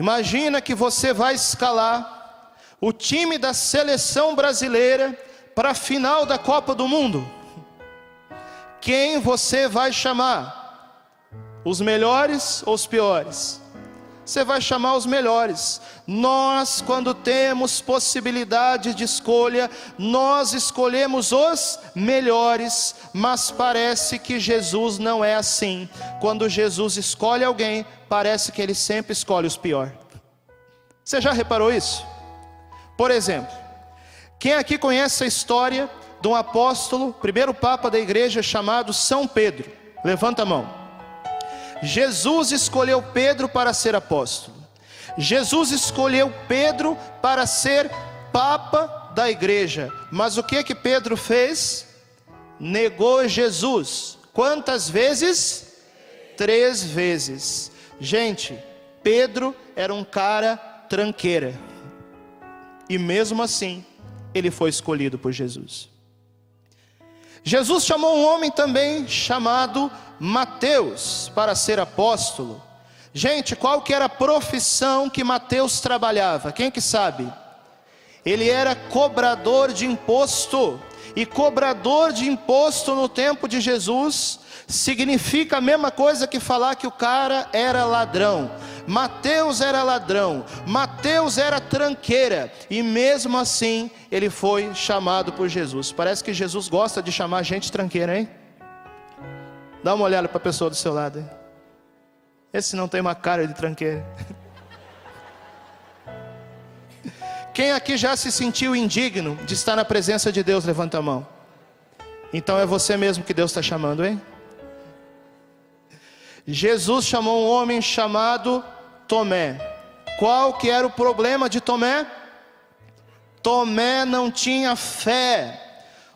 Imagina que você vai escalar o time da seleção brasileira para a final da Copa do Mundo. Quem você vai chamar? Os melhores ou os piores? Você vai chamar os melhores. Nós, quando temos possibilidade de escolha, nós escolhemos os melhores, mas parece que Jesus não é assim. Quando Jesus escolhe alguém, parece que ele sempre escolhe os piores. Você já reparou isso? Por exemplo, quem aqui conhece a história de um apóstolo, primeiro papa da igreja chamado São Pedro? Levanta a mão. Jesus escolheu Pedro para ser apóstolo. Jesus escolheu Pedro para ser papa da igreja. Mas o que que Pedro fez? Negou Jesus. Quantas vezes? Três vezes. Gente, Pedro era um cara tranqueira. E mesmo assim, ele foi escolhido por Jesus. Jesus chamou um homem também chamado Mateus para ser apóstolo. Gente, qual que era a profissão que Mateus trabalhava? Quem que sabe? Ele era cobrador de imposto. E cobrador de imposto no tempo de Jesus significa a mesma coisa que falar que o cara era ladrão. Mateus era ladrão, Mateus era tranqueira, e mesmo assim ele foi chamado por Jesus. Parece que Jesus gosta de chamar gente tranqueira, hein? Dá uma olhada para a pessoa do seu lado. Hein? Esse não tem uma cara de tranqueira. Quem aqui já se sentiu indigno de estar na presença de Deus, levanta a mão. Então é você mesmo que Deus está chamando, hein? Jesus chamou um homem chamado Tomé. Qual que era o problema de Tomé? Tomé não tinha fé.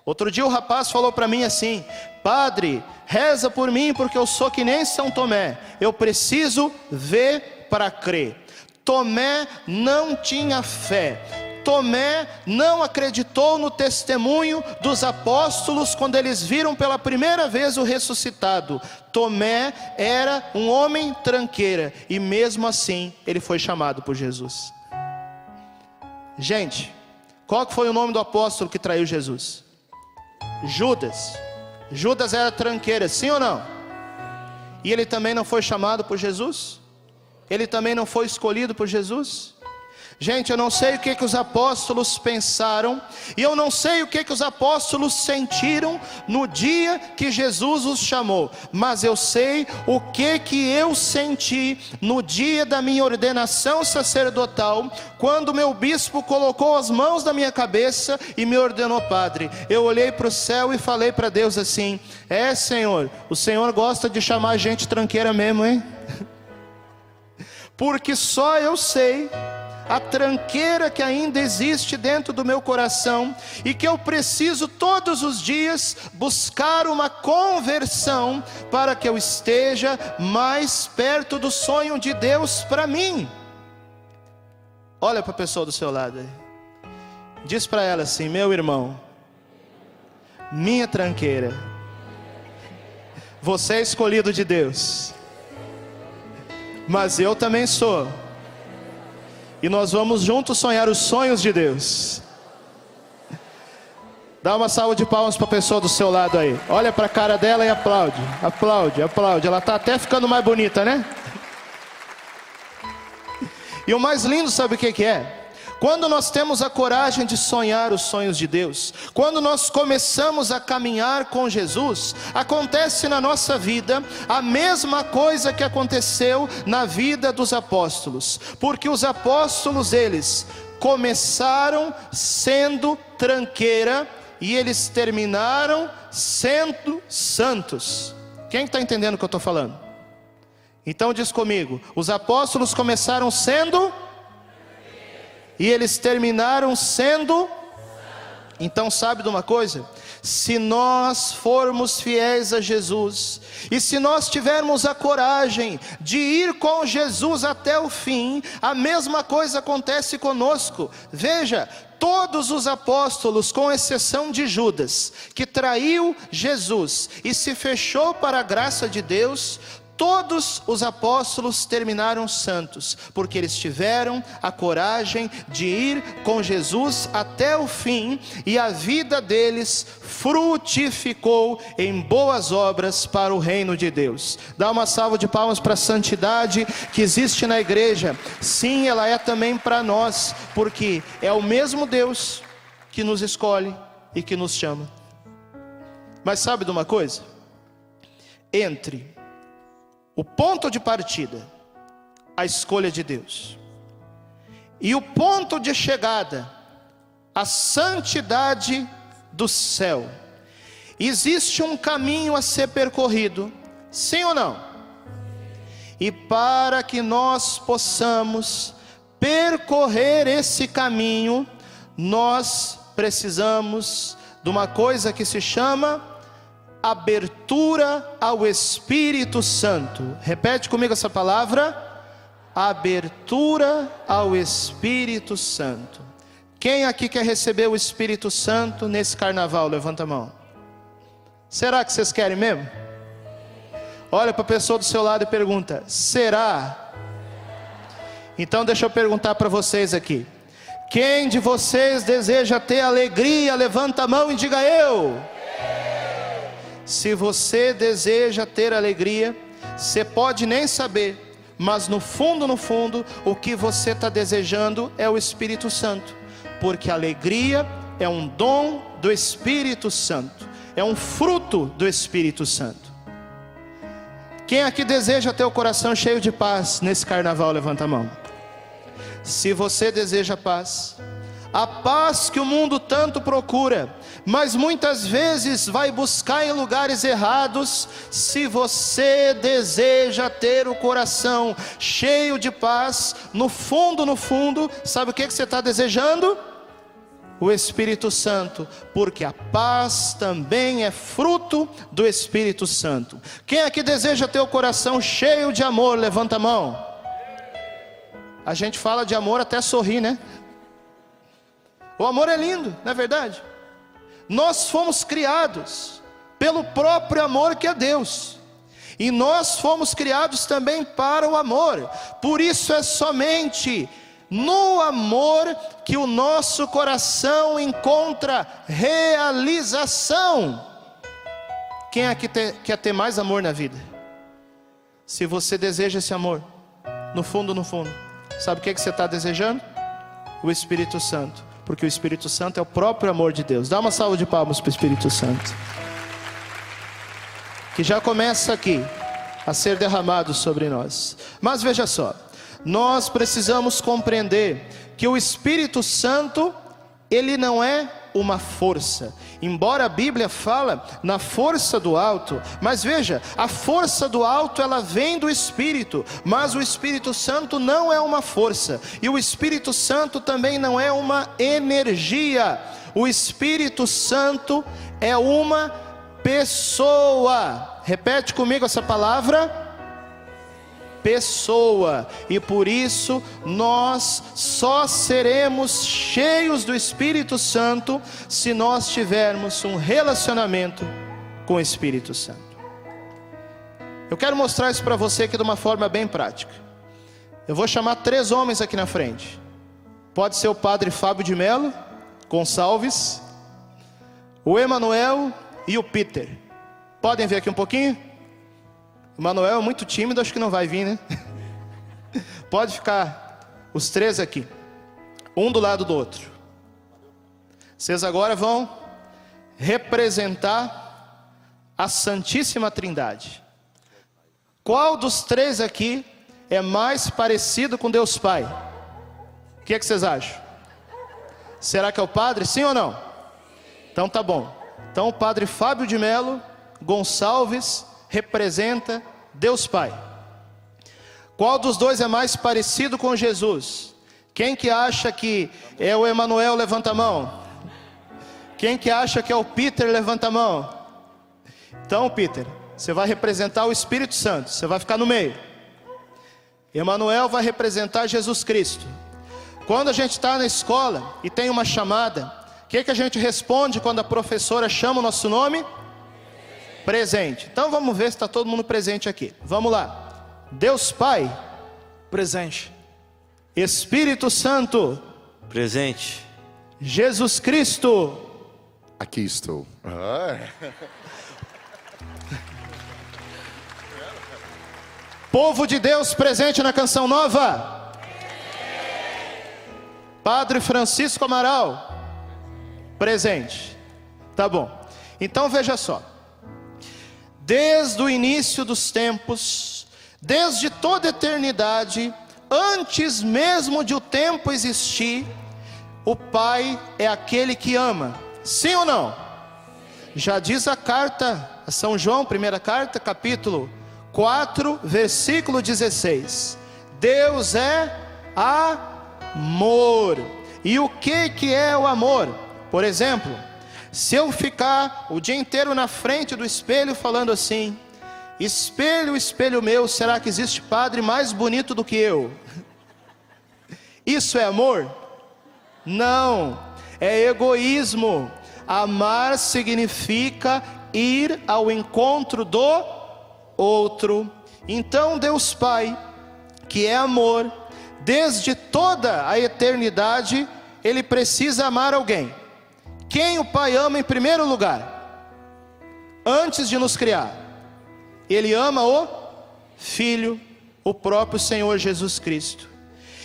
Outro dia o rapaz falou para mim assim: Padre, reza por mim porque eu sou que nem São Tomé. Eu preciso ver para crer. Tomé não tinha fé. Tomé não acreditou no testemunho dos apóstolos quando eles viram pela primeira vez o ressuscitado. Tomé era um homem tranqueira e mesmo assim ele foi chamado por Jesus. Gente, qual foi o nome do apóstolo que traiu Jesus? Judas. Judas era tranqueira, sim ou não? E ele também não foi chamado por Jesus? Ele também não foi escolhido por Jesus? Gente, eu não sei o que, que os apóstolos pensaram, e eu não sei o que, que os apóstolos sentiram no dia que Jesus os chamou, mas eu sei o que, que eu senti no dia da minha ordenação sacerdotal, quando meu bispo colocou as mãos na minha cabeça e me ordenou padre. Eu olhei para o céu e falei para Deus assim: É, Senhor, o Senhor gosta de chamar gente tranqueira mesmo, hein? Porque só eu sei a tranqueira que ainda existe dentro do meu coração e que eu preciso todos os dias buscar uma conversão para que eu esteja mais perto do sonho de Deus para mim. Olha para a pessoa do seu lado. Diz para ela assim: meu irmão, minha tranqueira, você é escolhido de Deus, mas eu também sou e nós vamos juntos sonhar os sonhos de Deus. Dá uma salva de palmas para a pessoa do seu lado aí. Olha para a cara dela e aplaude. Aplaude, aplaude. Ela está até ficando mais bonita, né? E o mais lindo, sabe o que, que é? Quando nós temos a coragem de sonhar os sonhos de Deus, quando nós começamos a caminhar com Jesus, acontece na nossa vida a mesma coisa que aconteceu na vida dos apóstolos, porque os apóstolos eles começaram sendo tranqueira e eles terminaram sendo santos. Quem está entendendo o que eu estou falando? Então diz comigo: os apóstolos começaram sendo e eles terminaram sendo. Então, sabe de uma coisa? Se nós formos fiéis a Jesus, e se nós tivermos a coragem de ir com Jesus até o fim, a mesma coisa acontece conosco. Veja, todos os apóstolos, com exceção de Judas, que traiu Jesus e se fechou para a graça de Deus, Todos os apóstolos terminaram santos, porque eles tiveram a coragem de ir com Jesus até o fim, e a vida deles frutificou em boas obras para o reino de Deus. Dá uma salva de palmas para a santidade que existe na igreja. Sim, ela é também para nós, porque é o mesmo Deus que nos escolhe e que nos chama. Mas sabe de uma coisa? Entre o ponto de partida, a escolha de Deus, e o ponto de chegada, a santidade do céu. Existe um caminho a ser percorrido, sim ou não? E para que nós possamos percorrer esse caminho, nós precisamos de uma coisa que se chama abertura ao Espírito Santo. Repete comigo essa palavra: abertura ao Espírito Santo. Quem aqui quer receber o Espírito Santo nesse carnaval? Levanta a mão. Será que vocês querem mesmo? Olha para a pessoa do seu lado e pergunta: será? Então deixa eu perguntar para vocês aqui. Quem de vocês deseja ter alegria? Levanta a mão e diga eu. Se você deseja ter alegria, você pode nem saber, mas no fundo, no fundo, o que você está desejando é o Espírito Santo, porque alegria é um dom do Espírito Santo, é um fruto do Espírito Santo. Quem aqui deseja ter o coração cheio de paz nesse carnaval, levanta a mão. Se você deseja paz, a paz que o mundo tanto procura, mas muitas vezes vai buscar em lugares errados. Se você deseja ter o coração cheio de paz, no fundo, no fundo, sabe o que, que você está desejando? O Espírito Santo, porque a paz também é fruto do Espírito Santo. Quem aqui deseja ter o coração cheio de amor, levanta a mão. A gente fala de amor até sorrir, né? O amor é lindo, não é verdade? Nós fomos criados pelo próprio amor que é Deus. E nós fomos criados também para o amor. Por isso é somente no amor que o nosso coração encontra realização. Quem aqui ter, quer ter mais amor na vida? Se você deseja esse amor, no fundo, no fundo, sabe o que, é que você está desejando? O Espírito Santo porque o Espírito Santo é o próprio amor de Deus. Dá uma salva de palmas para o Espírito Santo. Que já começa aqui a ser derramado sobre nós. Mas veja só, nós precisamos compreender que o Espírito Santo, ele não é uma força. Embora a Bíblia fala na força do alto, mas veja, a força do alto ela vem do Espírito, mas o Espírito Santo não é uma força, e o Espírito Santo também não é uma energia. O Espírito Santo é uma pessoa. Repete comigo essa palavra pessoa, e por isso nós só seremos cheios do Espírito Santo se nós tivermos um relacionamento com o Espírito Santo. Eu quero mostrar isso para você aqui de uma forma bem prática. Eu vou chamar três homens aqui na frente. Pode ser o padre Fábio de Mello, Gonçalves, o Emanuel e o Peter. Podem ver aqui um pouquinho? O Manuel é muito tímido, acho que não vai vir, né? Pode ficar os três aqui, um do lado do outro. Vocês agora vão representar a Santíssima Trindade. Qual dos três aqui é mais parecido com Deus Pai? O que, é que vocês acham? Será que é o padre? Sim ou não? Então tá bom. Então o padre Fábio de Melo Gonçalves representa Deus Pai. Qual dos dois é mais parecido com Jesus? Quem que acha que é o Emanuel, levanta a mão. Quem que acha que é o Peter, levanta a mão. Então, Peter, você vai representar o Espírito Santo, você vai ficar no meio. Emanuel vai representar Jesus Cristo. Quando a gente está na escola e tem uma chamada, o que, que a gente responde quando a professora chama o nosso nome? Presente. Então vamos ver se está todo mundo presente aqui. Vamos lá. Deus Pai, Presente. Espírito Santo, Presente. Jesus Cristo, Aqui estou. Ah, povo de Deus presente na canção nova. Padre Francisco Amaral, presente. Tá bom. Então veja só. Desde o início dos tempos, desde toda a eternidade, antes mesmo de o tempo existir, o Pai é aquele que ama. Sim ou não? Já diz a carta a São João, primeira carta, capítulo 4, versículo 16. Deus é amor. E o que que é o amor? Por exemplo, se eu ficar o dia inteiro na frente do espelho falando assim: Espelho, espelho meu, será que existe padre mais bonito do que eu? Isso é amor? Não, é egoísmo. Amar significa ir ao encontro do outro. Então, Deus Pai, que é amor, desde toda a eternidade, Ele precisa amar alguém. Quem o Pai ama em primeiro lugar? Antes de nos criar, Ele ama o Filho, o próprio Senhor Jesus Cristo.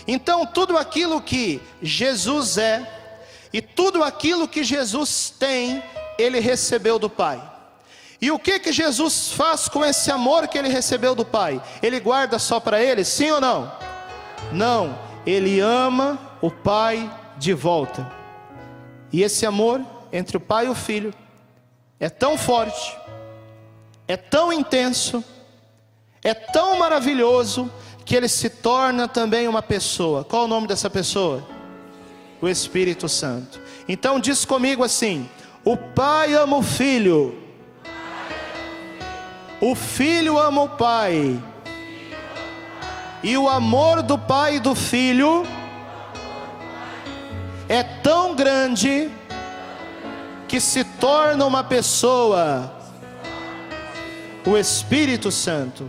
Então, tudo aquilo que Jesus é, e tudo aquilo que Jesus tem, ele recebeu do Pai. E o que que Jesus faz com esse amor que ele recebeu do Pai? Ele guarda só para ele, sim ou não? Não, ele ama o Pai de volta. E esse amor entre o Pai e o Filho é tão forte, é tão intenso, é tão maravilhoso que ele se torna também uma pessoa. Qual o nome dessa pessoa? o Espírito Santo. Então diz comigo assim: o Pai ama o Filho, o Filho ama o Pai, e o amor do Pai e do Filho é tão grande que se torna uma pessoa, o Espírito Santo.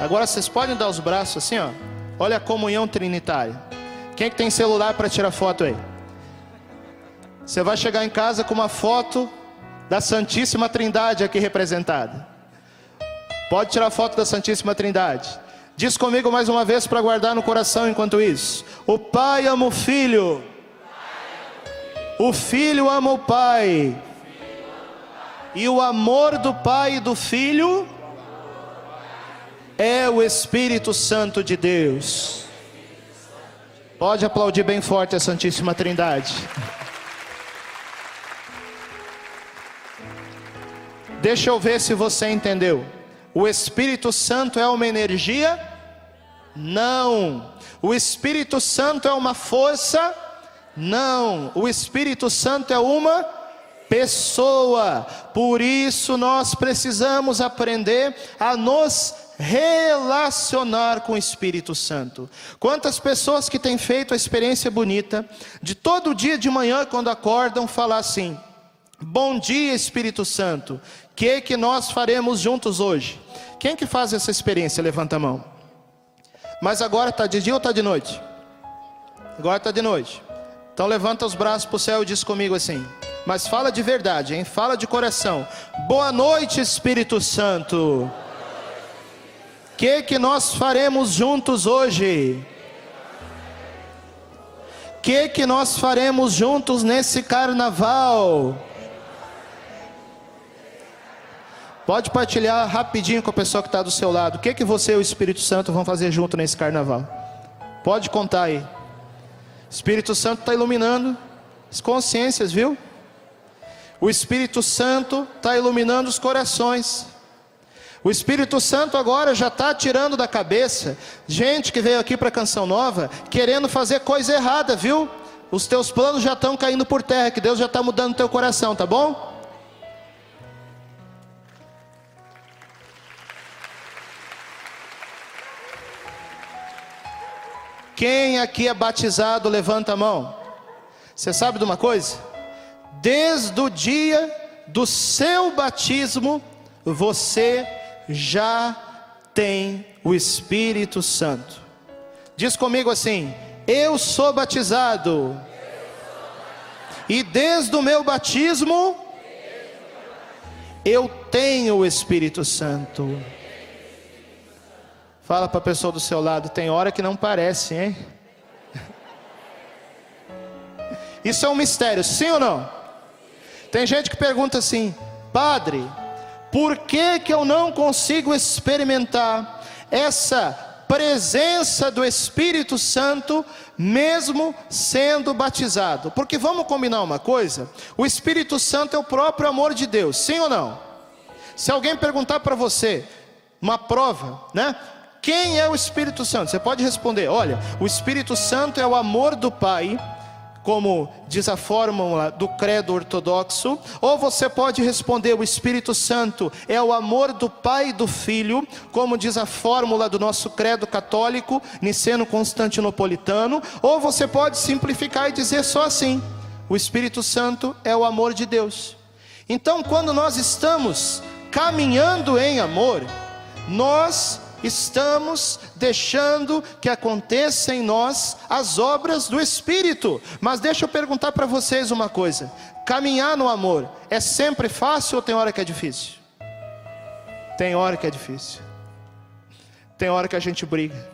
Agora vocês podem dar os braços assim, ó. Olha a comunhão trinitária. Quem que tem celular para tirar foto aí? Você vai chegar em casa com uma foto da Santíssima Trindade aqui representada. Pode tirar foto da Santíssima Trindade. Diz comigo mais uma vez para guardar no coração enquanto isso. O Pai ama o Filho. O Filho ama o Pai. E o amor do Pai e do Filho é o Espírito Santo de Deus. Pode aplaudir bem forte a Santíssima Trindade. Deixa eu ver se você entendeu. O Espírito Santo é uma energia? Não. O Espírito Santo é uma força? Não. O Espírito Santo é uma pessoa. Por isso nós precisamos aprender a nos relacionar com o Espírito Santo. Quantas pessoas que têm feito a experiência bonita de todo dia de manhã quando acordam falar assim: Bom dia, Espírito Santo. Que que nós faremos juntos hoje? Quem que faz essa experiência? Levanta a mão. Mas agora está de dia ou está de noite? Agora está de noite. Então levanta os braços para o céu e diz comigo assim. Mas fala de verdade, hein? Fala de coração. Boa noite, Espírito Santo que que nós faremos juntos hoje? Que que nós faremos juntos nesse carnaval? Pode partilhar rapidinho com a pessoa que está do seu lado. O que que você e o Espírito Santo vão fazer junto nesse carnaval? Pode contar aí. Espírito Santo está iluminando as consciências, viu? O Espírito Santo está iluminando os corações. O Espírito Santo agora já está tirando da cabeça gente que veio aqui para a Canção Nova querendo fazer coisa errada, viu? Os teus planos já estão caindo por terra, que Deus já está mudando teu coração, tá bom? Quem aqui é batizado, levanta a mão. Você sabe de uma coisa? Desde o dia do seu batismo, você já tem o Espírito Santo. Diz comigo assim: Eu sou batizado, e desde o meu batismo, eu tenho o Espírito Santo. Fala para a pessoa do seu lado, tem hora que não parece, hein? Isso é um mistério, sim ou não? Tem gente que pergunta assim, padre, por que, que eu não consigo experimentar essa presença do Espírito Santo, mesmo sendo batizado? Porque vamos combinar uma coisa: o Espírito Santo é o próprio amor de Deus, sim ou não? Se alguém perguntar para você, uma prova, né? Quem é o Espírito Santo? Você pode responder: olha, o Espírito Santo é o amor do Pai como diz a fórmula do credo ortodoxo, ou você pode responder: o Espírito Santo é o amor do Pai e do Filho, como diz a fórmula do nosso credo católico, niceno constantinopolitano, ou você pode simplificar e dizer só assim: o Espírito Santo é o amor de Deus. Então, quando nós estamos caminhando em amor, nós estamos deixando que aconteça em nós as obras do Espírito. Mas deixa eu perguntar para vocês uma coisa: caminhar no amor é sempre fácil ou tem hora que é difícil? Tem hora que é difícil. Tem hora que a gente briga.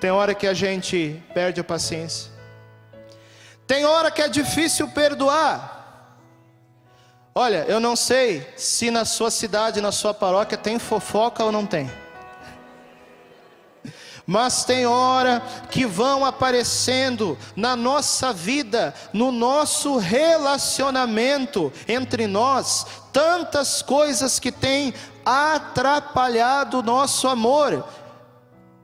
Tem hora que a gente perde a paciência. Tem hora que é difícil perdoar. Olha, eu não sei se na sua cidade, na sua paróquia tem fofoca ou não tem. Mas tem hora que vão aparecendo na nossa vida, no nosso relacionamento entre nós, tantas coisas que têm atrapalhado o nosso amor.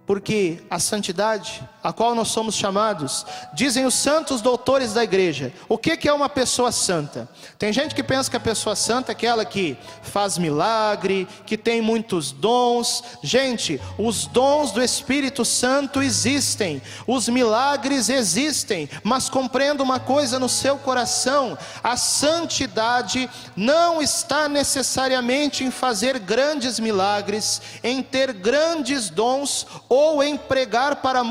Porque a santidade a qual nós somos chamados, dizem os santos doutores da igreja. O que é uma pessoa santa? Tem gente que pensa que a pessoa santa é aquela que faz milagre, que tem muitos dons. Gente, os dons do Espírito Santo existem, os milagres existem, mas compreenda uma coisa no seu coração: a santidade não está necessariamente em fazer grandes milagres, em ter grandes dons ou em pregar para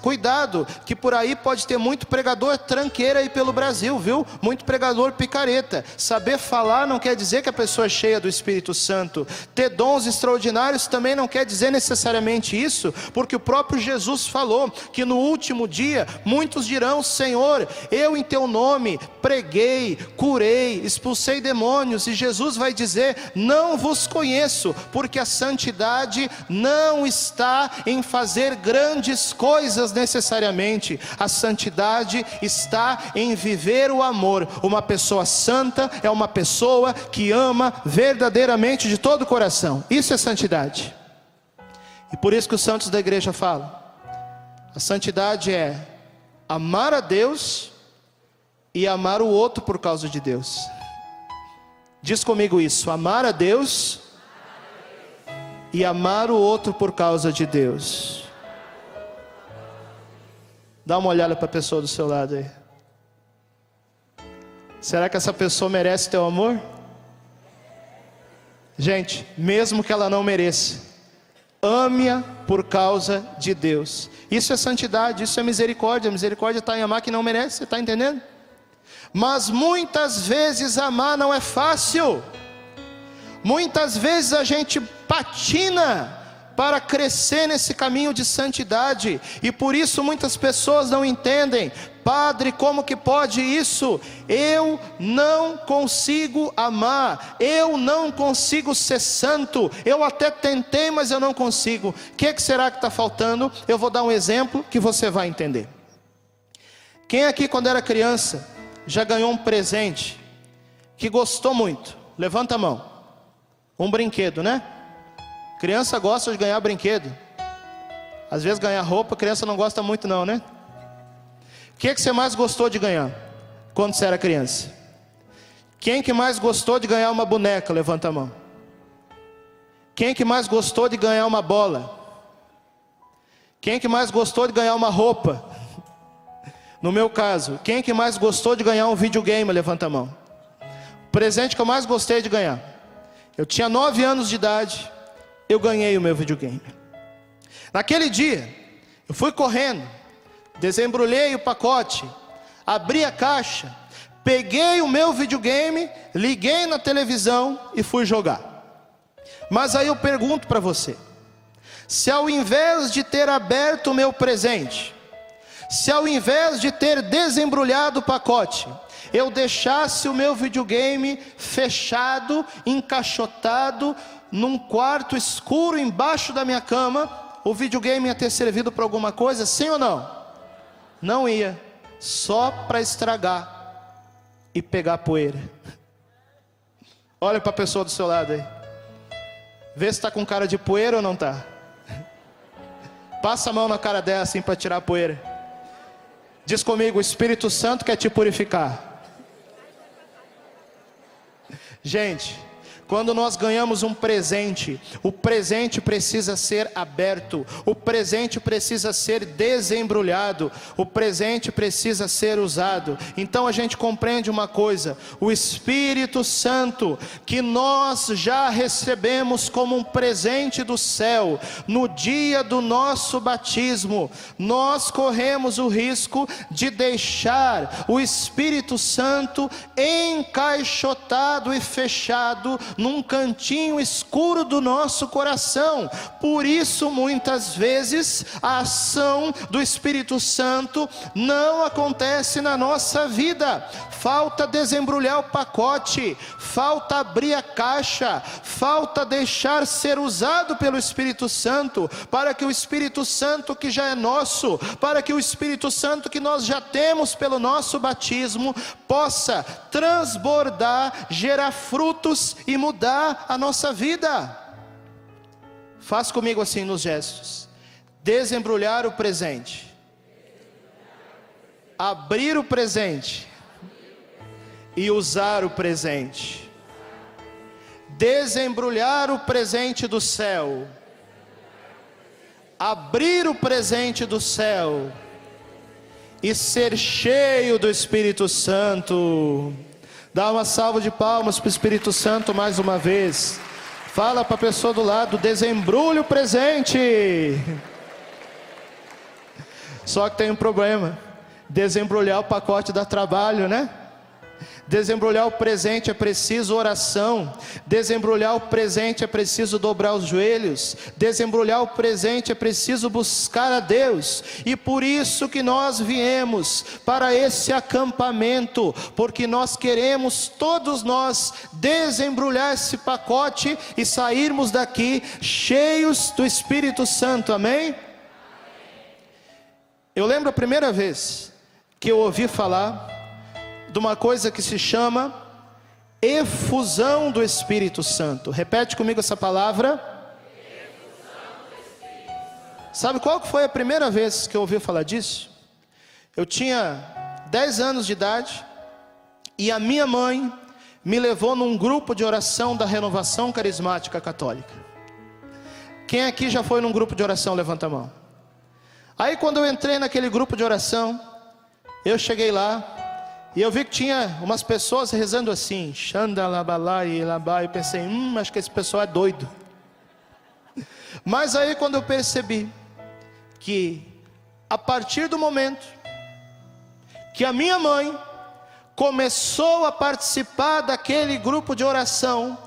Cuidado, que por aí pode ter muito pregador tranqueira aí pelo Brasil, viu? Muito pregador picareta. Saber falar não quer dizer que a pessoa é cheia do Espírito Santo. Ter dons extraordinários também não quer dizer necessariamente isso, porque o próprio Jesus falou que no último dia muitos dirão: Senhor, eu em teu nome preguei, curei, expulsei demônios, e Jesus vai dizer: Não vos conheço, porque a santidade não está em fazer grandes coisas necessariamente, a santidade está em viver o amor. Uma pessoa santa é uma pessoa que ama verdadeiramente de todo o coração. Isso é santidade. E por isso que os santos da igreja falam: a santidade é amar a Deus e amar o outro por causa de Deus. Diz comigo isso: amar a Deus e amar o outro por causa de Deus. Dá uma olhada para a pessoa do seu lado aí. Será que essa pessoa merece teu amor? Gente, mesmo que ela não mereça, ame-a por causa de Deus. Isso é santidade, isso é misericórdia. Misericórdia está em amar que não merece, você está entendendo? Mas muitas vezes amar não é fácil. Muitas vezes a gente patina para crescer nesse caminho de santidade, e por isso muitas pessoas não entendem, Padre, como que pode isso? Eu não consigo amar, eu não consigo ser santo, eu até tentei, mas eu não consigo. O que, que será que está faltando? Eu vou dar um exemplo que você vai entender. Quem aqui, quando era criança, já ganhou um presente que gostou muito? Levanta a mão. Um brinquedo, né? Criança gosta de ganhar brinquedo. Às vezes ganhar roupa, criança não gosta muito não, né? O que, é que você mais gostou de ganhar quando você era criança? Quem que mais gostou de ganhar uma boneca? Levanta a mão. Quem que mais gostou de ganhar uma bola? Quem que mais gostou de ganhar uma roupa? No meu caso, quem que mais gostou de ganhar um videogame? Levanta a mão. presente que eu mais gostei de ganhar. Eu tinha nove anos de idade, eu ganhei o meu videogame. Naquele dia, eu fui correndo, desembrulhei o pacote, abri a caixa, peguei o meu videogame, liguei na televisão e fui jogar. Mas aí eu pergunto para você: se ao invés de ter aberto o meu presente, se ao invés de ter desembrulhado o pacote, eu deixasse o meu videogame fechado, encaixotado, num quarto escuro embaixo da minha cama, o videogame ia ter servido para alguma coisa, sim ou não? Não ia, só para estragar e pegar poeira. Olha para a pessoa do seu lado aí. Vê se está com cara de poeira ou não está. Passa a mão na cara dela assim para tirar a poeira. Diz comigo: o Espírito Santo quer te purificar. Gente, quando nós ganhamos um presente, o presente precisa ser aberto, o presente precisa ser desembrulhado, o presente precisa ser usado. Então a gente compreende uma coisa: o Espírito Santo, que nós já recebemos como um presente do céu, no dia do nosso batismo, nós corremos o risco de deixar o Espírito Santo encaixotado e fechado num cantinho escuro do nosso coração. Por isso, muitas vezes, a ação do Espírito Santo não acontece na nossa vida. Falta desembrulhar o pacote, falta abrir a caixa, falta deixar ser usado pelo Espírito Santo, para que o Espírito Santo que já é nosso, para que o Espírito Santo que nós já temos pelo nosso batismo, possa transbordar, gerar frutos e mudar a nossa vida. Faz comigo assim nos gestos: desembrulhar o presente, abrir o presente e usar o presente. Desembrulhar o presente do céu, abrir o presente do céu e ser cheio do Espírito Santo. Dá uma salva de palmas para o Espírito Santo mais uma vez. Fala para a pessoa do lado, desembrulhe o presente. Só que tem um problema. Desembrulhar o pacote dá trabalho, né? Desembrulhar o presente é preciso oração. Desembrulhar o presente é preciso dobrar os joelhos. Desembrulhar o presente é preciso buscar a Deus. E por isso que nós viemos para esse acampamento, porque nós queremos todos nós desembrulhar esse pacote e sairmos daqui cheios do Espírito Santo. Amém? Eu lembro a primeira vez que eu ouvi falar de uma coisa que se chama efusão do Espírito Santo. Repete comigo essa palavra. Sabe qual foi a primeira vez que eu ouvi falar disso? Eu tinha 10 anos de idade e a minha mãe me levou num grupo de oração da Renovação Carismática Católica. Quem aqui já foi num grupo de oração? Levanta a mão. Aí quando eu entrei naquele grupo de oração, eu cheguei lá, e eu vi que tinha umas pessoas rezando assim, Xandalabalai, Labai. Eu pensei, hum, acho que esse pessoal é doido. Mas aí quando eu percebi que a partir do momento que a minha mãe começou a participar daquele grupo de oração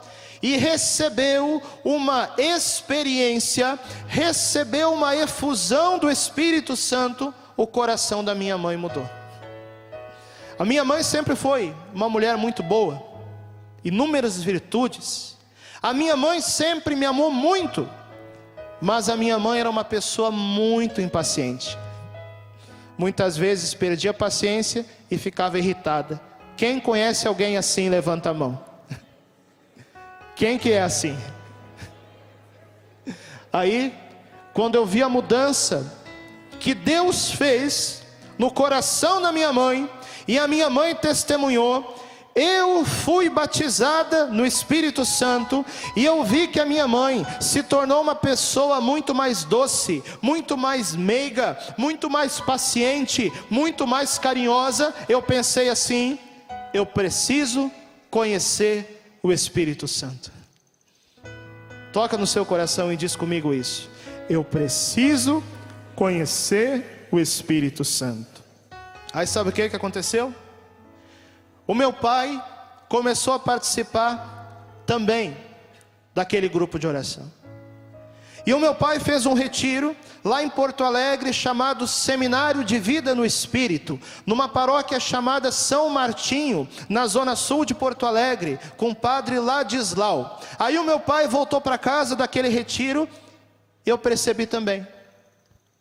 e recebeu uma experiência, recebeu uma efusão do Espírito Santo, o coração da minha mãe mudou. A minha mãe sempre foi uma mulher muito boa, inúmeras virtudes. A minha mãe sempre me amou muito, mas a minha mãe era uma pessoa muito impaciente. Muitas vezes perdia a paciência e ficava irritada. Quem conhece alguém assim, levanta a mão. Quem que é assim? Aí, quando eu vi a mudança que Deus fez no coração da minha mãe, e a minha mãe testemunhou. Eu fui batizada no Espírito Santo e eu vi que a minha mãe se tornou uma pessoa muito mais doce, muito mais meiga, muito mais paciente, muito mais carinhosa. Eu pensei assim: eu preciso conhecer o Espírito Santo. Toca no seu coração e diz comigo isso. Eu preciso conhecer o Espírito Santo. Aí sabe o que, que aconteceu? O meu pai começou a participar também daquele grupo de oração. E o meu pai fez um retiro lá em Porto Alegre chamado Seminário de Vida no Espírito, numa paróquia chamada São Martinho, na zona sul de Porto Alegre, com o padre Ladislau. Aí o meu pai voltou para casa daquele retiro, e eu percebi também,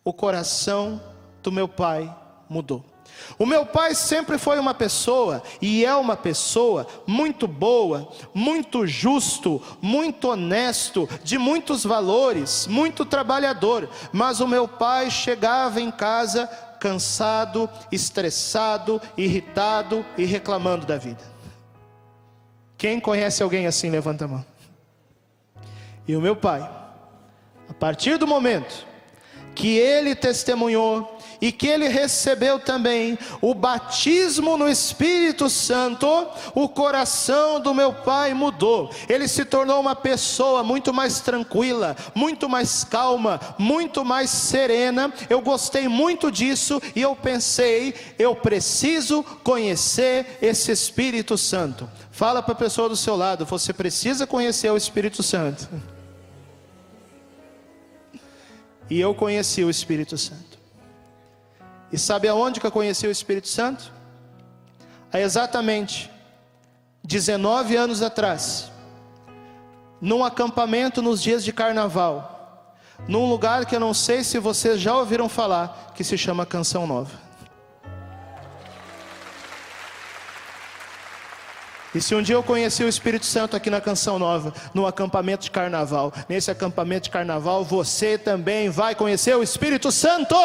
o coração do meu pai mudou. O meu pai sempre foi uma pessoa, e é uma pessoa muito boa, muito justo, muito honesto, de muitos valores, muito trabalhador. Mas o meu pai chegava em casa cansado, estressado, irritado e reclamando da vida. Quem conhece alguém assim, levanta a mão. E o meu pai, a partir do momento que ele testemunhou e que ele recebeu também o batismo no Espírito Santo, o coração do meu pai mudou. Ele se tornou uma pessoa muito mais tranquila, muito mais calma, muito mais serena. Eu gostei muito disso e eu pensei, eu preciso conhecer esse Espírito Santo. Fala para a pessoa do seu lado, você precisa conhecer o Espírito Santo. E eu conheci o Espírito Santo. E sabe aonde que eu conheci o Espírito Santo? Há exatamente 19 anos atrás, num acampamento nos dias de carnaval, num lugar que eu não sei se vocês já ouviram falar, que se chama Canção Nova. E se um dia eu conheci o Espírito Santo aqui na Canção Nova, no acampamento de carnaval, nesse acampamento de carnaval, você também vai conhecer o Espírito Santo.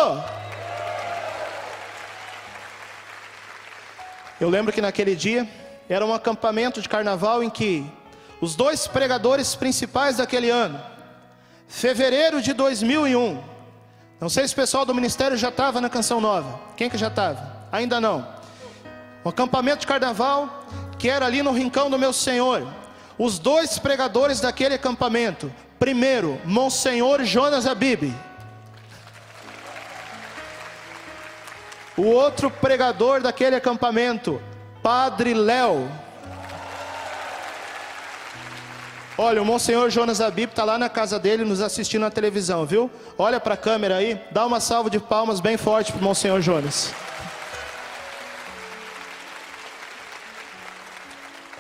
Eu lembro que naquele dia era um acampamento de carnaval em que os dois pregadores principais daquele ano, fevereiro de 2001, não sei se o pessoal do ministério já estava na Canção Nova. Quem que já estava? Ainda não. Um acampamento de carnaval que era ali no rincão do meu Senhor. Os dois pregadores daquele acampamento. Primeiro, Monsenhor Jonas Abib. O outro pregador daquele acampamento, Padre Léo. Olha, o Monsenhor Jonas Abib está lá na casa dele nos assistindo na televisão, viu? Olha para a câmera aí, dá uma salva de palmas bem forte para o Monsenhor Jonas.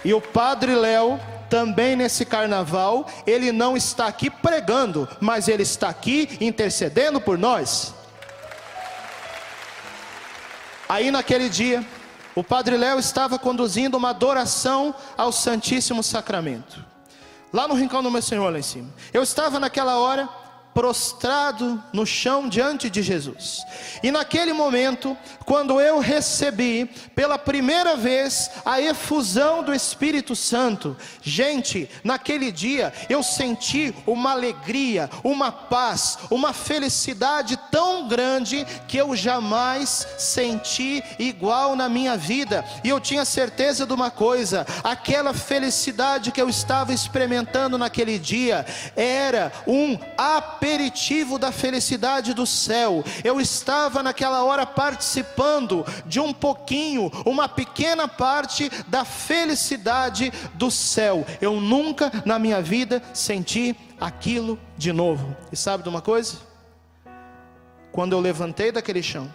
E o Padre Léo, também nesse carnaval, ele não está aqui pregando, mas ele está aqui intercedendo por nós. Aí naquele dia, o Padre Léo estava conduzindo uma adoração ao Santíssimo Sacramento. Lá no rincão do meu Senhor, lá em cima. Eu estava naquela hora prostrado no chão diante de Jesus. E naquele momento, quando eu recebi pela primeira vez a efusão do Espírito Santo, gente, naquele dia eu senti uma alegria, uma paz, uma felicidade tão grande que eu jamais senti igual na minha vida. E eu tinha certeza de uma coisa: aquela felicidade que eu estava experimentando naquele dia era um aperto aperitivo da felicidade do céu. Eu estava naquela hora participando de um pouquinho, uma pequena parte da felicidade do céu. Eu nunca na minha vida senti aquilo de novo. E sabe de uma coisa? Quando eu levantei daquele chão,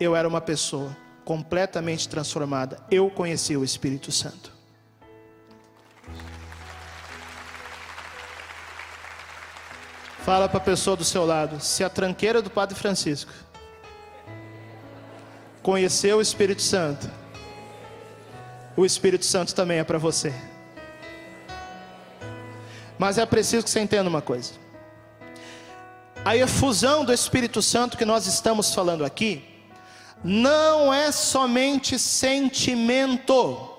eu era uma pessoa completamente transformada. Eu conheci o Espírito Santo. Fala para a pessoa do seu lado: se a tranqueira do Padre Francisco conheceu o Espírito Santo, o Espírito Santo também é para você. Mas é preciso que você entenda uma coisa: a efusão do Espírito Santo que nós estamos falando aqui, não é somente sentimento.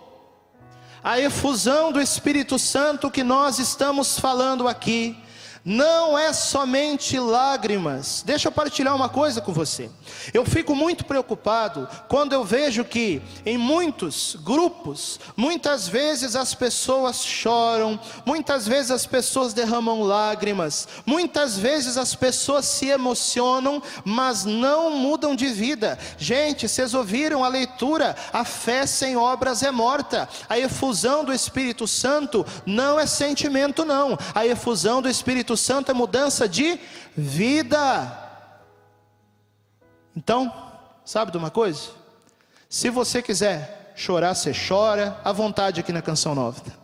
A efusão do Espírito Santo que nós estamos falando aqui, não é somente lágrimas. Deixa eu partilhar uma coisa com você. Eu fico muito preocupado quando eu vejo que em muitos grupos, muitas vezes as pessoas choram, muitas vezes as pessoas derramam lágrimas, muitas vezes as pessoas se emocionam, mas não mudam de vida. Gente, vocês ouviram a leitura? A fé sem obras é morta. A efusão do Espírito Santo não é sentimento, não. A efusão do Espírito Santo é mudança de vida. Então, sabe de uma coisa? Se você quiser chorar, você chora, à vontade aqui na Canção Nova.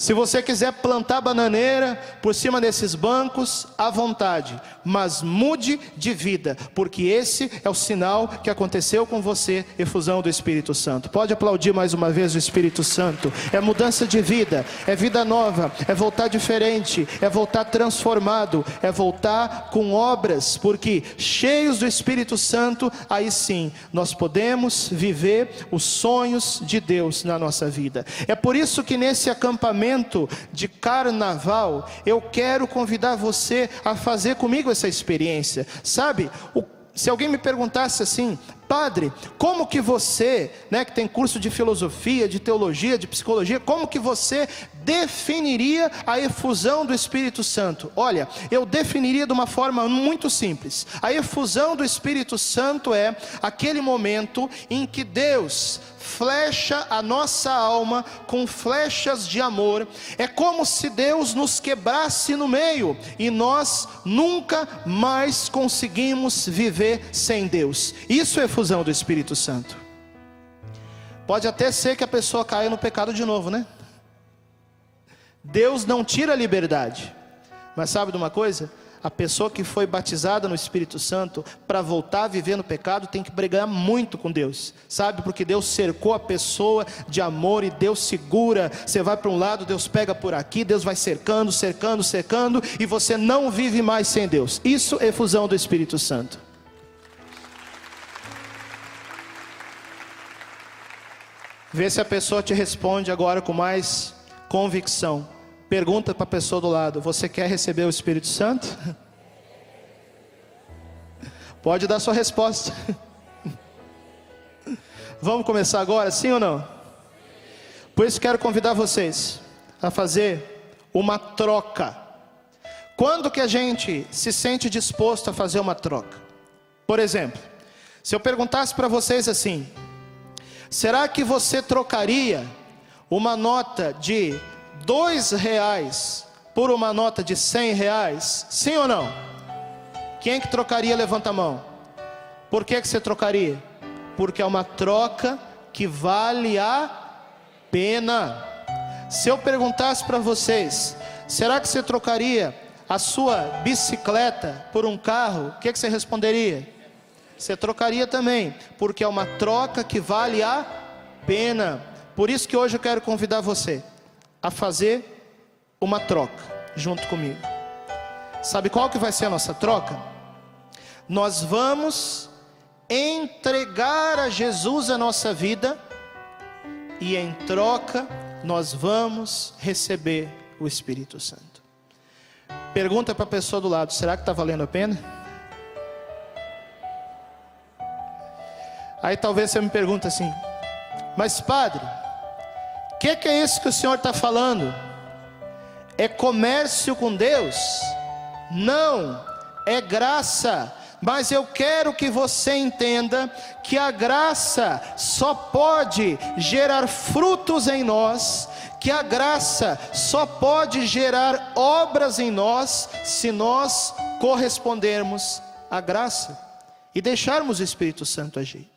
Se você quiser plantar bananeira por cima desses bancos, à vontade, mas mude de vida, porque esse é o sinal que aconteceu com você, efusão do Espírito Santo. Pode aplaudir mais uma vez o Espírito Santo. É mudança de vida, é vida nova, é voltar diferente, é voltar transformado, é voltar com obras, porque cheios do Espírito Santo, aí sim nós podemos viver os sonhos de Deus na nossa vida. É por isso que nesse acampamento momento de carnaval, eu quero convidar você a fazer comigo essa experiência. Sabe, o, se alguém me perguntasse assim, Padre, como que você, né, que tem curso de filosofia, de teologia, de psicologia, como que você definiria a efusão do Espírito Santo? Olha, eu definiria de uma forma muito simples. A efusão do Espírito Santo é aquele momento em que Deus flecha a nossa alma com flechas de amor. É como se Deus nos quebrasse no meio e nós nunca mais conseguimos viver sem Deus. Isso é efusão do Espírito Santo. Pode até ser que a pessoa caia no pecado de novo, né? Deus não tira a liberdade. Mas sabe de uma coisa? A pessoa que foi batizada no Espírito Santo, para voltar a viver no pecado, tem que brigar muito com Deus, sabe? Porque Deus cercou a pessoa de amor e Deus segura. Você vai para um lado, Deus pega por aqui, Deus vai cercando, cercando, cercando, e você não vive mais sem Deus. Isso é fusão do Espírito Santo. Vê se a pessoa te responde agora com mais convicção. Pergunta para a pessoa do lado: Você quer receber o Espírito Santo? Pode dar sua resposta. Vamos começar agora, sim ou não? Por isso quero convidar vocês a fazer uma troca. Quando que a gente se sente disposto a fazer uma troca? Por exemplo, se eu perguntasse para vocês assim: será que você trocaria uma nota de dois reais por uma nota de cem reais? Sim ou não? Quem é que trocaria? Levanta a mão. Por que, que você trocaria? Porque é uma troca que vale a pena. Se eu perguntasse para vocês, será que você trocaria a sua bicicleta por um carro? O que, que você responderia? Você trocaria também, porque é uma troca que vale a pena. Por isso que hoje eu quero convidar você a fazer uma troca junto comigo. Sabe qual que vai ser a nossa troca? Nós vamos entregar a Jesus a nossa vida e em troca nós vamos receber o Espírito Santo. Pergunta para a pessoa do lado: será que está valendo a pena? Aí talvez você me pergunte assim, mas padre, que, que é isso que o Senhor está falando? É comércio com Deus? Não, é graça. Mas eu quero que você entenda que a graça só pode gerar frutos em nós, que a graça só pode gerar obras em nós, se nós correspondermos à graça e deixarmos o Espírito Santo agir.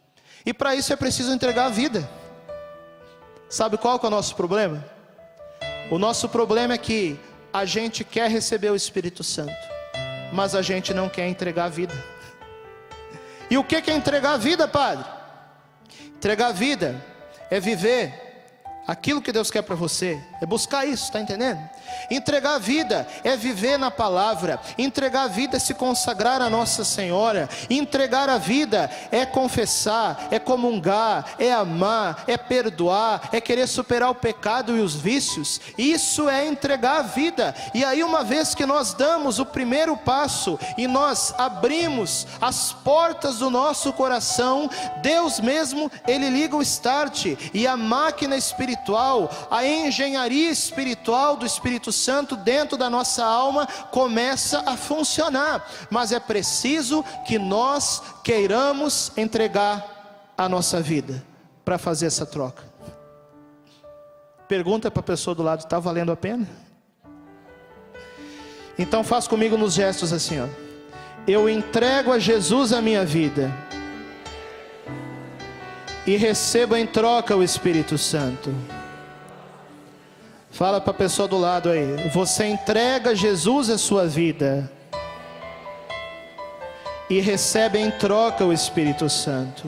E para isso é preciso entregar a vida. Sabe qual é o nosso problema? O nosso problema é que a gente quer receber o Espírito Santo, mas a gente não quer entregar a vida. E o que é entregar a vida, Padre? Entregar a vida é viver aquilo que Deus quer para você. É buscar isso, está entendendo? Entregar a vida é viver na palavra. Entregar a vida é se consagrar a Nossa Senhora. Entregar a vida é confessar, é comungar, é amar, é perdoar, é querer superar o pecado e os vícios. Isso é entregar a vida. E aí, uma vez que nós damos o primeiro passo e nós abrimos as portas do nosso coração, Deus mesmo, Ele liga o start e a máquina espiritual, a engenharia espiritual do Espírito Santo dentro da nossa alma começa a funcionar, mas é preciso que nós queiramos entregar a nossa vida para fazer essa troca. Pergunta para a pessoa do lado: está valendo a pena? Então faz comigo nos gestos assim, ó. Eu entrego a Jesus a minha vida e recebo em troca o Espírito Santo. Fala para a pessoa do lado aí. Você entrega Jesus a sua vida e recebe em troca o Espírito Santo.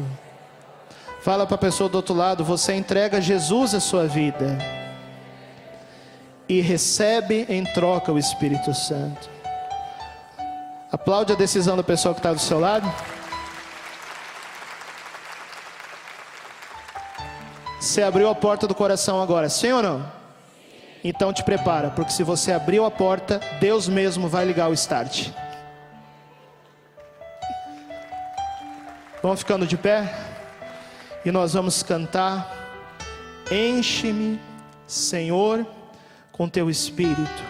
Fala para a pessoa do outro lado. Você entrega Jesus a sua vida e recebe em troca o Espírito Santo. Aplaude a decisão do pessoal que está do seu lado. Você abriu a porta do coração agora, sim ou não? Então te prepara, porque se você abriu a porta, Deus mesmo vai ligar o start. Vamos ficando de pé e nós vamos cantar. Enche-me, Senhor, com teu espírito,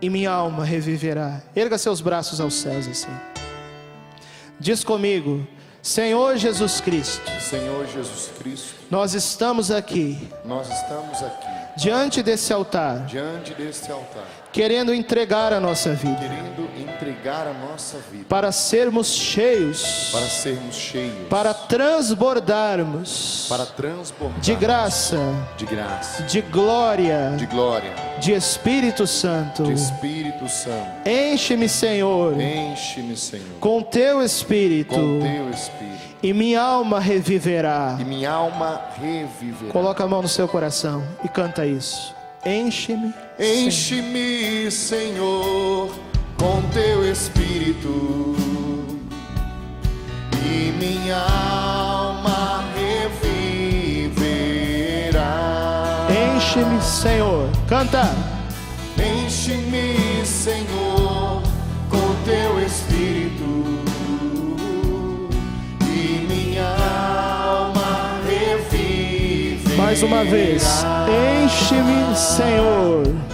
e minha alma reviverá. Erga seus braços aos céus assim. Diz comigo, Senhor Jesus Cristo. Senhor Jesus Cristo. Nós estamos aqui. Nós estamos aqui diante desse altar, diante desse altar, querendo entregar a nossa vida, querendo entregar a nossa vida, para sermos cheios, para sermos cheios, para transbordarmos, para transbordar de graça, de graça, de glória, de glória, de Espírito Santo, de Espírito Santo. Enche-me, Senhor, enche-me, Senhor, com teu Espírito, com teu Espírito. E minha alma reviverá. E minha alma reviverá. Coloca a mão no seu coração e canta isso. Enche-me. Enche-me, Senhor, com teu espírito. E minha alma reviverá. Enche-me, Senhor. Canta. Enche-me, Senhor, com teu espírito Mais uma vez, enche-me, Senhor.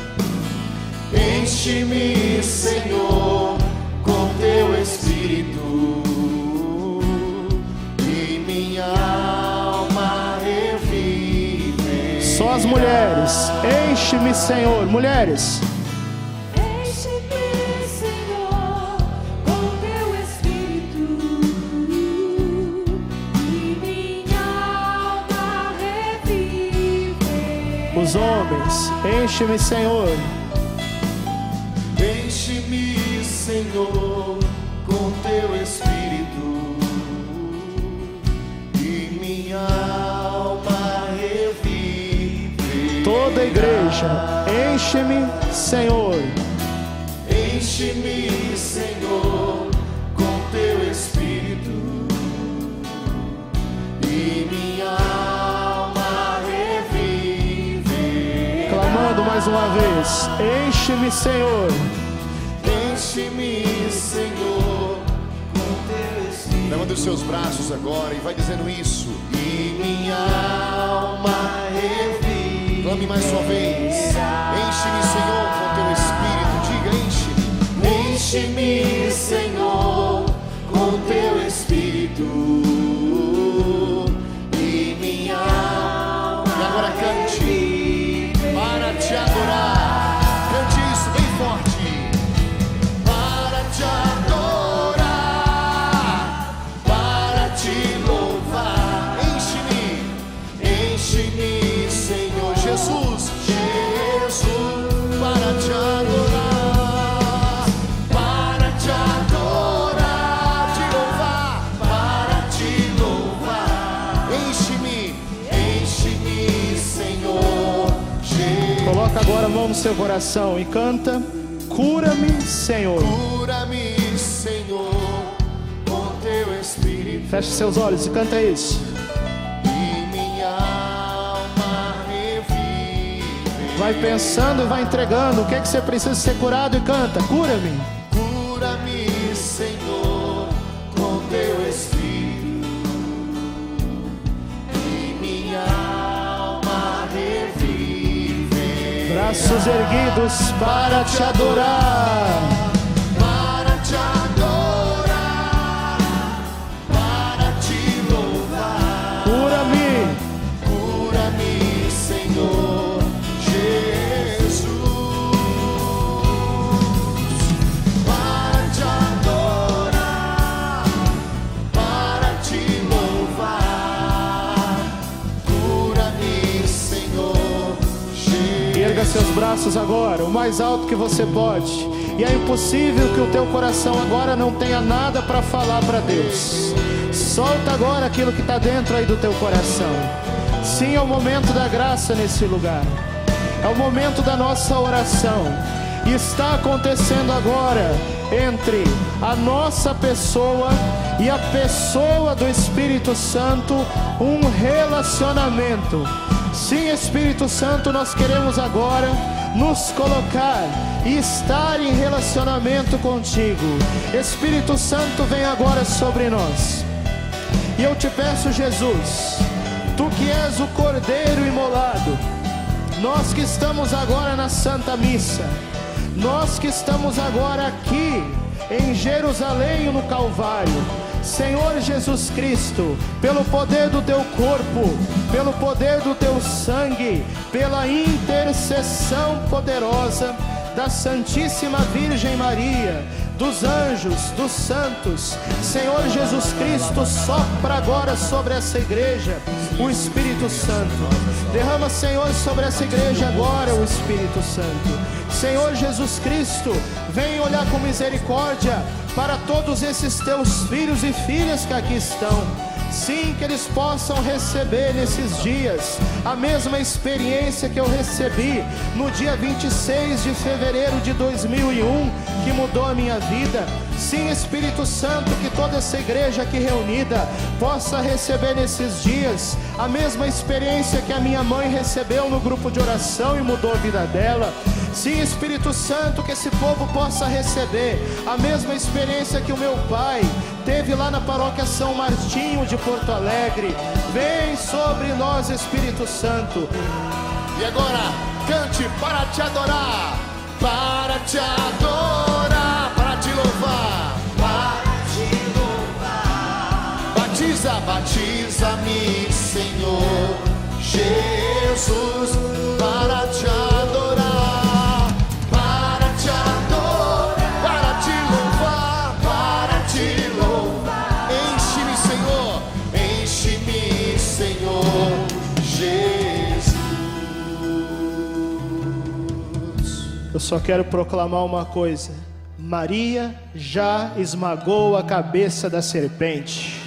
Enche-me, Senhor, com teu espírito. E minha alma revive. Só as mulheres, enche-me, Senhor. Mulheres. os homens. Enche-me, Senhor. Enche-me, Senhor, com teu espírito. E minha alma revive. Toda a igreja, enche-me, Senhor. Enche-me, Senhor, uma vez. Enche-me, Senhor. Enche-me, Senhor, com teu espírito. Levanta os seus braços agora e vai dizendo isso. E minha alma revive. Clame mais uma vez. Enche-me, Senhor, com teu espírito. Diga, enche. Enche-me, Senhor, com teu espírito. Mão no seu coração e canta: Cura-me, Senhor. Cura-me, Senhor, com teu espírito. Feche seus olhos e canta isso. E minha alma revive. Vai pensando e vai entregando. O que é que você precisa ser curado e canta. Cura-me, Braços erguidos para te adorar. Braços agora, o mais alto que você pode. E é impossível que o teu coração agora não tenha nada para falar para Deus. Solta agora aquilo que está dentro aí do teu coração. Sim, é o momento da graça nesse lugar. É o momento da nossa oração. E está acontecendo agora entre a nossa pessoa e a pessoa do Espírito Santo um relacionamento. Sim, Espírito Santo, nós queremos agora nos colocar e estar em relacionamento contigo. Espírito Santo, vem agora sobre nós. E eu te peço, Jesus, tu que és o Cordeiro imolado, nós que estamos agora na Santa Missa, nós que estamos agora aqui em Jerusalém no Calvário, Senhor Jesus Cristo, pelo poder do teu corpo, pelo poder do teu sangue, pela intercessão poderosa da Santíssima Virgem Maria, dos anjos, dos santos, Senhor Jesus Cristo, sopra agora sobre essa igreja o Espírito Santo. Derrama, Senhor, sobre essa igreja agora o Espírito Santo. Senhor Jesus Cristo, vem olhar com misericórdia para todos esses teus filhos e filhas que aqui estão. Sim, que eles possam receber nesses dias a mesma experiência que eu recebi no dia 26 de fevereiro de 2001, que mudou a minha vida. Sim, Espírito Santo, que toda essa igreja aqui reunida possa receber nesses dias a mesma experiência que a minha mãe recebeu no grupo de oração e mudou a vida dela. Sim, Espírito Santo, que esse povo possa receber a mesma experiência que o meu pai teve lá na paróquia São Martinho de Porto Alegre. Vem sobre nós, Espírito Santo. E agora, cante para te adorar, para te adorar, para te louvar, para te louvar. Batiza, batiza-me, Senhor Jesus, Eu só quero proclamar uma coisa: Maria já esmagou a cabeça da serpente.